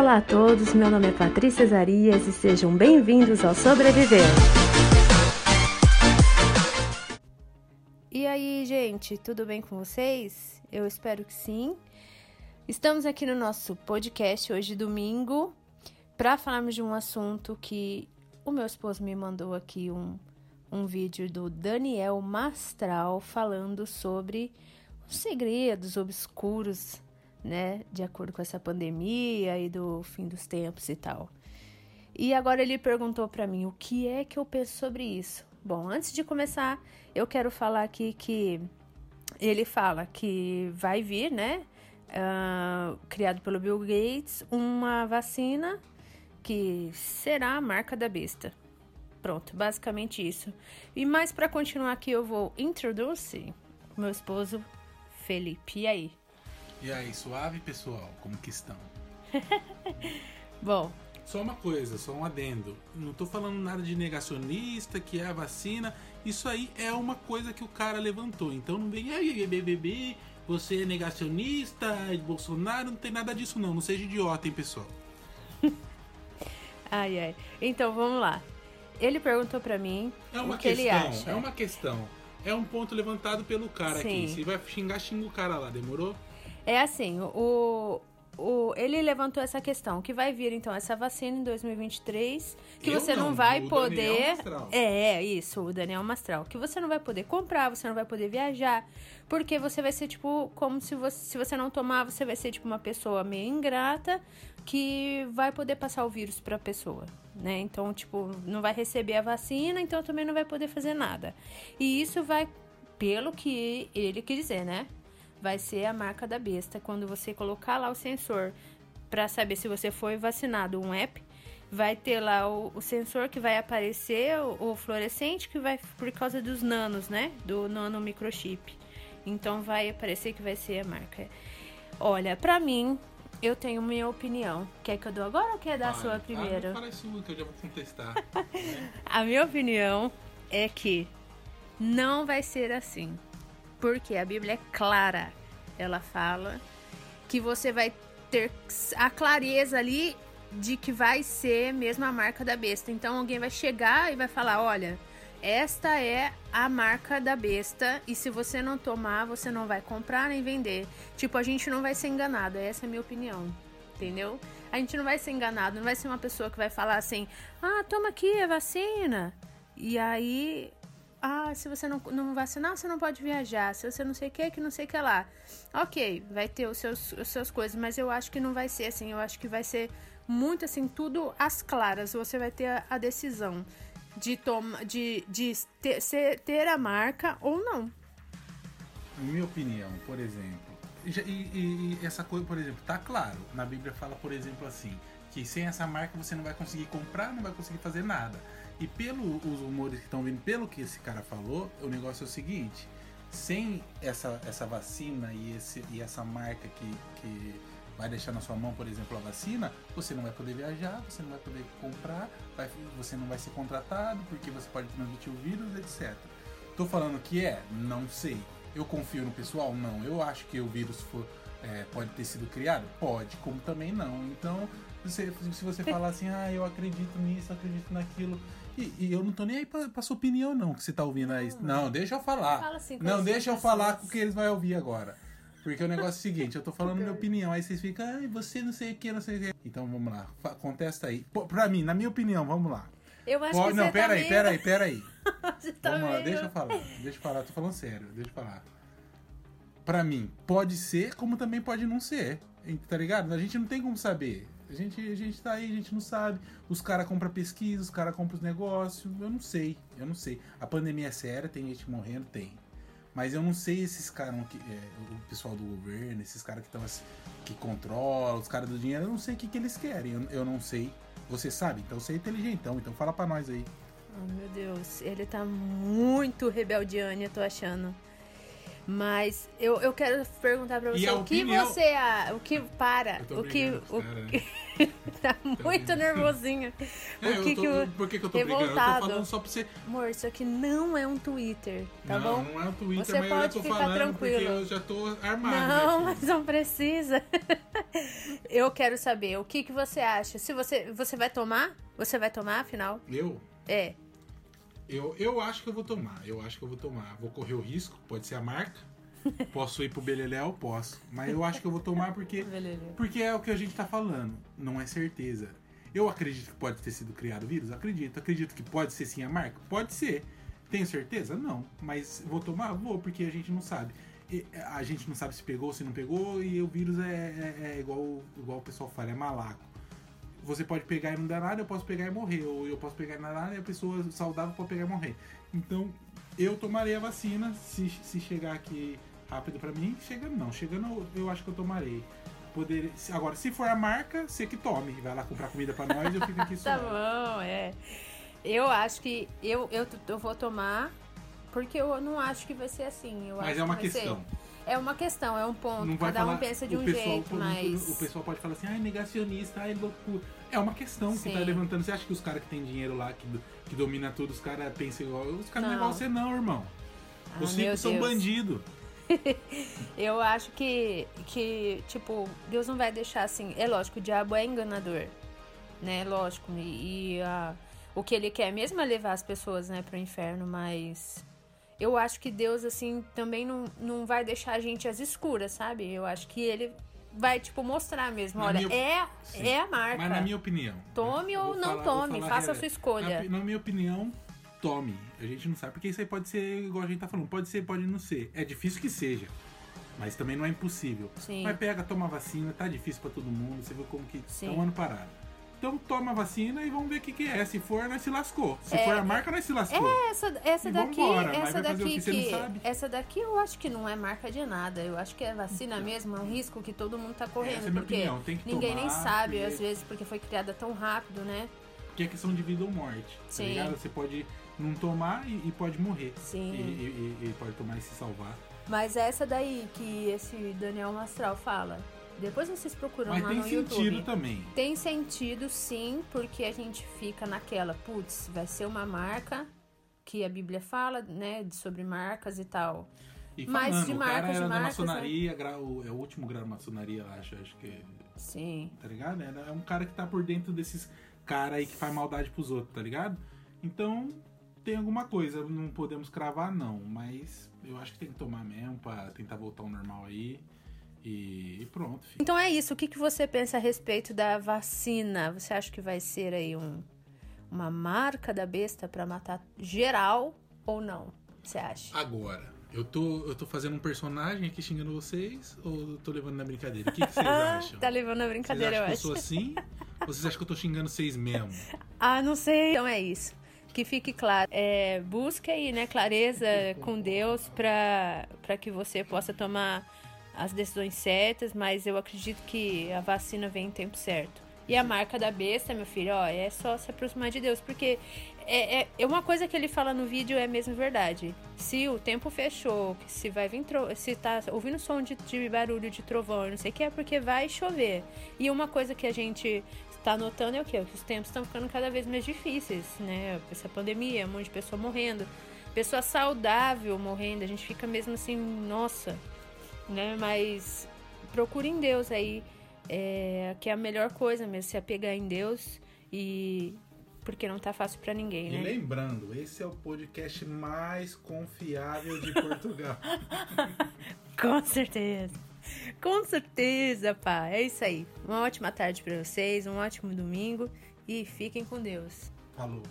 Olá a todos, meu nome é Patrícia Zarias e sejam bem-vindos ao Sobreviver. E aí, gente, tudo bem com vocês? Eu espero que sim. Estamos aqui no nosso podcast hoje, domingo, para falarmos de um assunto que o meu esposo me mandou aqui um, um vídeo do Daniel Mastral falando sobre os segredos obscuros né, de acordo com essa pandemia e do fim dos tempos e tal. E agora ele perguntou para mim o que é que eu penso sobre isso. Bom, antes de começar, eu quero falar aqui que ele fala que vai vir, né, uh, criado pelo Bill Gates, uma vacina que será a marca da besta. Pronto, basicamente isso. E mais para continuar aqui, eu vou introduzir meu esposo Felipe. E aí? E aí, suave pessoal, como que estão? Bom. Só uma coisa, só um adendo. Não tô falando nada de negacionista, que é a vacina. Isso aí é uma coisa que o cara levantou. Então não vem, aí, BBB, você é negacionista, Bolsonaro, não tem nada disso não. Não seja idiota, hein, pessoal. ai, ai. Então, vamos lá. Ele perguntou para mim é uma o que questão, ele acha. É uma questão. É um ponto levantado pelo cara Sim. aqui. Se vai xingar, xinga o cara lá. Demorou? É assim, o, o, ele levantou essa questão, que vai vir então essa vacina em 2023, que Eu você não, não vai o poder. Daniel é, é, isso, o Daniel Mastral. Que você não vai poder comprar, você não vai poder viajar, porque você vai ser tipo, como se você, se você não tomar, você vai ser tipo uma pessoa meio ingrata que vai poder passar o vírus para a pessoa, né? Então, tipo, não vai receber a vacina, então também não vai poder fazer nada. E isso vai, pelo que ele quis dizer, né? Vai ser a marca da besta. Quando você colocar lá o sensor para saber se você foi vacinado, um app, vai ter lá o, o sensor que vai aparecer, o, o, fluorescente, que vai por causa dos nanos, né? Do nano microchip. Então vai aparecer que vai ser a marca. Olha, pra mim, eu tenho minha opinião. Quer que eu dou agora ou quer dar a sua primeiro? Ah, fala sua que eu já vou contestar. a minha opinião é que não vai ser assim. Porque a Bíblia é clara. Ela fala que você vai ter a clareza ali de que vai ser mesmo a marca da besta. Então alguém vai chegar e vai falar: olha, esta é a marca da besta e se você não tomar, você não vai comprar nem vender. Tipo, a gente não vai ser enganado, essa é a minha opinião. Entendeu? A gente não vai ser enganado, não vai ser uma pessoa que vai falar assim: "Ah, toma aqui a vacina". E aí ah, se você não, não vacinar, você não pode viajar. Se você não sei o que, que não sei o que lá. Ok, vai ter os seus, os seus coisas, mas eu acho que não vai ser assim. Eu acho que vai ser muito assim, tudo às claras. Você vai ter a, a decisão de, toma, de, de ter, ser, ter a marca ou não. Minha opinião, por exemplo. E, e, e essa coisa, por exemplo, tá claro. Na Bíblia fala, por exemplo, assim: que sem essa marca você não vai conseguir comprar, não vai conseguir fazer nada. E pelos rumores que estão vindo, pelo que esse cara falou, o negócio é o seguinte: sem essa, essa vacina e, esse, e essa marca que, que vai deixar na sua mão, por exemplo, a vacina, você não vai poder viajar, você não vai poder comprar, vai, você não vai ser contratado porque você pode transmitir o vírus, etc. Tô falando que é? Não sei. Eu confio no pessoal? Não. Eu acho que o vírus é, pode ter sido criado? Pode, como também não. Então, se, se você falar assim, ah, eu acredito nisso, acredito naquilo, e, e, eu não tô nem aí pra, pra sua opinião, não, que você tá ouvindo aí. Não, não deixa eu falar. Fala assim, não, deixa eu falar com o que eles vão ouvir agora. Porque o negócio é o seguinte, eu tô falando minha opinião, aí vocês ficam, ai, você não sei o que, não sei o que. Então vamos lá, contesta aí. Pô, pra mim, na minha opinião, vamos lá. Eu acho que Não, você pera tá aí, meio... pera aí, pera aí. tá vamos meio... lá, deixa eu falar, deixa eu falar, tô falando sério, deixa eu falar. Pra mim, pode ser, como também pode não ser. Tá ligado? A gente não tem como saber. A gente, a gente tá aí, a gente não sabe. Os caras compram pesquisa, os caras compram os negócios. Eu não sei, eu não sei. A pandemia é séria, tem gente morrendo? Tem. Mas eu não sei esses caras, é, o pessoal do governo, esses caras que estão que controlam, os caras do dinheiro, eu não sei o que, que eles querem. Eu, eu não sei. Você sabe? Então você é inteligentão, então fala pra nós aí. Oh, meu Deus, ele tá muito rebeldiano, eu tô achando. Mas eu, eu quero perguntar pra você o que opinião- você. O que. Para. O que. O, né? tá muito nervosinho. É, o eu que tô- que o. Por que, que eu tô brigando? Eu tô revoltado. falando só pra você. Amor, isso aqui não é um Twitter, tá não, bom? não é o Twitter, Você mas eu pode tô ficar falando tranquilo. eu já tô armado. Não, mas não precisa. Eu quero saber o que, que você acha. Se você, você vai tomar? Você vai tomar, afinal? Eu? É. Eu, eu acho que eu vou tomar. Eu acho que eu vou tomar. Vou correr o risco, pode ser a marca. Posso ir pro Beleléu? Posso. Mas eu acho que eu vou tomar porque, porque é o que a gente tá falando. Não é certeza. Eu acredito que pode ter sido criado o vírus? Acredito. Acredito que pode ser sim a marca? Pode ser. Tenho certeza? Não. Mas vou tomar? Vou, porque a gente não sabe. E A gente não sabe se pegou, se não pegou, e o vírus é, é- é igual, igual o pessoal fala, é malaco. Você pode pegar e não dar nada, eu posso pegar e morrer. Ou eu posso pegar e não dar nada e a pessoa saudável pode pegar e morrer. Então, eu tomarei a vacina se, se chegar aqui rápido pra mim. Chegando não, chegando eu, acho que eu tomarei. Poder, agora, se for a marca, você que tome. Vai lá comprar comida pra nós e eu fico aqui só. Tá bom, é. Eu acho que eu, eu, eu vou tomar, porque eu não acho que vai ser assim. Eu Mas é uma que vai ser- questão. É uma questão, é um ponto. Não vai Cada falar, um pensa de um pessoal, jeito, mas. O pessoal pode falar assim, ai, negacionista, ai, loucura. É uma questão que Sim. tá levantando. Você acha que os caras que tem dinheiro lá, que, que domina tudo, os caras pensam igual. Os caras não é igual você, não, irmão. Ah, Os meu ricos são bandidos. Eu acho que, que, tipo, Deus não vai deixar assim. É lógico, o diabo é enganador, né? Lógico. E, e, o que ele quer mesmo é levar as pessoas, né, pro inferno, mas. Eu acho que Deus, assim, também não, não vai deixar a gente às escuras, sabe? Eu acho que ele vai, tipo, mostrar mesmo. Na Olha, minha- é, Sim. é a marca. Mas na minha opinião. Tome eu ou não falar- tome, faça a sua escolha. Na, na minha opinião, tome. A gente não sabe, porque isso aí pode ser, igual a gente tá falando, pode ser, pode não ser. É difícil que seja. Mas também não é impossível. Sim. Mas pega, toma a vacina, tá difícil pra todo mundo, você viu como que Sim. tá um ano parado. Então toma a vacina e vamos ver o que, que é. Se for, nós se lascou. Se É, for a marca, nós se lascou. Essa, essa E daqui, vambora, essa daqui que sabe? essa daqui eu acho que não é marca de nada. Eu acho que é vacina mesmo, é um risco que todo mundo tá correndo, Essa é a minha porque opinião, tem que ninguém nem tomar, sabe porque- às vezes porque foi criada tão rápido, né? Porque é questão de vida ou morte. Tá Sim. ligado? Você pode não tomar e, e pode morrer. Sim. E, e- e- pode tomar e se salvar. Mas é essa daí que esse Daniel Mastral fala. Depois vocês procuram Mas lá tem no sentido YouTube. também. Tem sentido sim, porque a gente fica naquela, putz, vai ser uma marca que a Bíblia fala, né, de- sobre marcas e tal. E Mas falando, de o marcas, cara de era da marcas, né? maçonaria, o- é o último grau da maçonaria, acho, acho que é, Sim. tá ligado? É, é um cara que tá por dentro desses caras aí que faz maldade pros outros, tá ligado? Então, tem alguma coisa, não podemos cravar não, mas eu acho que tem que tomar mesmo pra tentar voltar ao normal aí. E, e pronto, filho. Então é isso. O que, que você pensa a respeito da vacina? Você acha que vai ser aí um, uma marca da besta pra matar geral ou não? Você acha? Agora, eu tô, eu tô fazendo um personagem aqui xingando vocês ou eu tô levando na brincadeira? O que, que vocês acham? tá levando a Vocês brincadeira, acham eu que eu acho. sou assim? Ou vocês acham que eu tô xingando vocês mesmo? Ah, não sei. Então é isso. Que fique claro. É, busque aí, né, clareza com Deus pra que você possa tomar as decisões certas, mas eu acredito que a vacina vem em tempo certo. E a marca da besta, meu filho, ó, é só se aproximar de Deus, porque é, é, é uma coisa que ele fala no vídeo é mesmo verdade. Se o tempo fechou, se vai vir se tá ouvindo som de, de barulho de trovão, não sei o que, é porque vai chover. E uma coisa que a gente está notando é o quê? Que os tempos estão ficando cada vez mais difíceis, né? Essa pandemia, um monte de pessoa morrendo, pessoa saudável morrendo, a gente fica mesmo assim, nossa, né? Mas procure em Deus aí, é, que é a melhor coisa mesmo, se apegar em Deus e porque não tá fácil pra ninguém, E né? lembrando, esse é o podcast mais confiável de Portugal. Com certeza. Com certeza, pá. É isso aí. Uma ótima tarde pra vocês, um ótimo domingo e fiquem com Deus. Falou.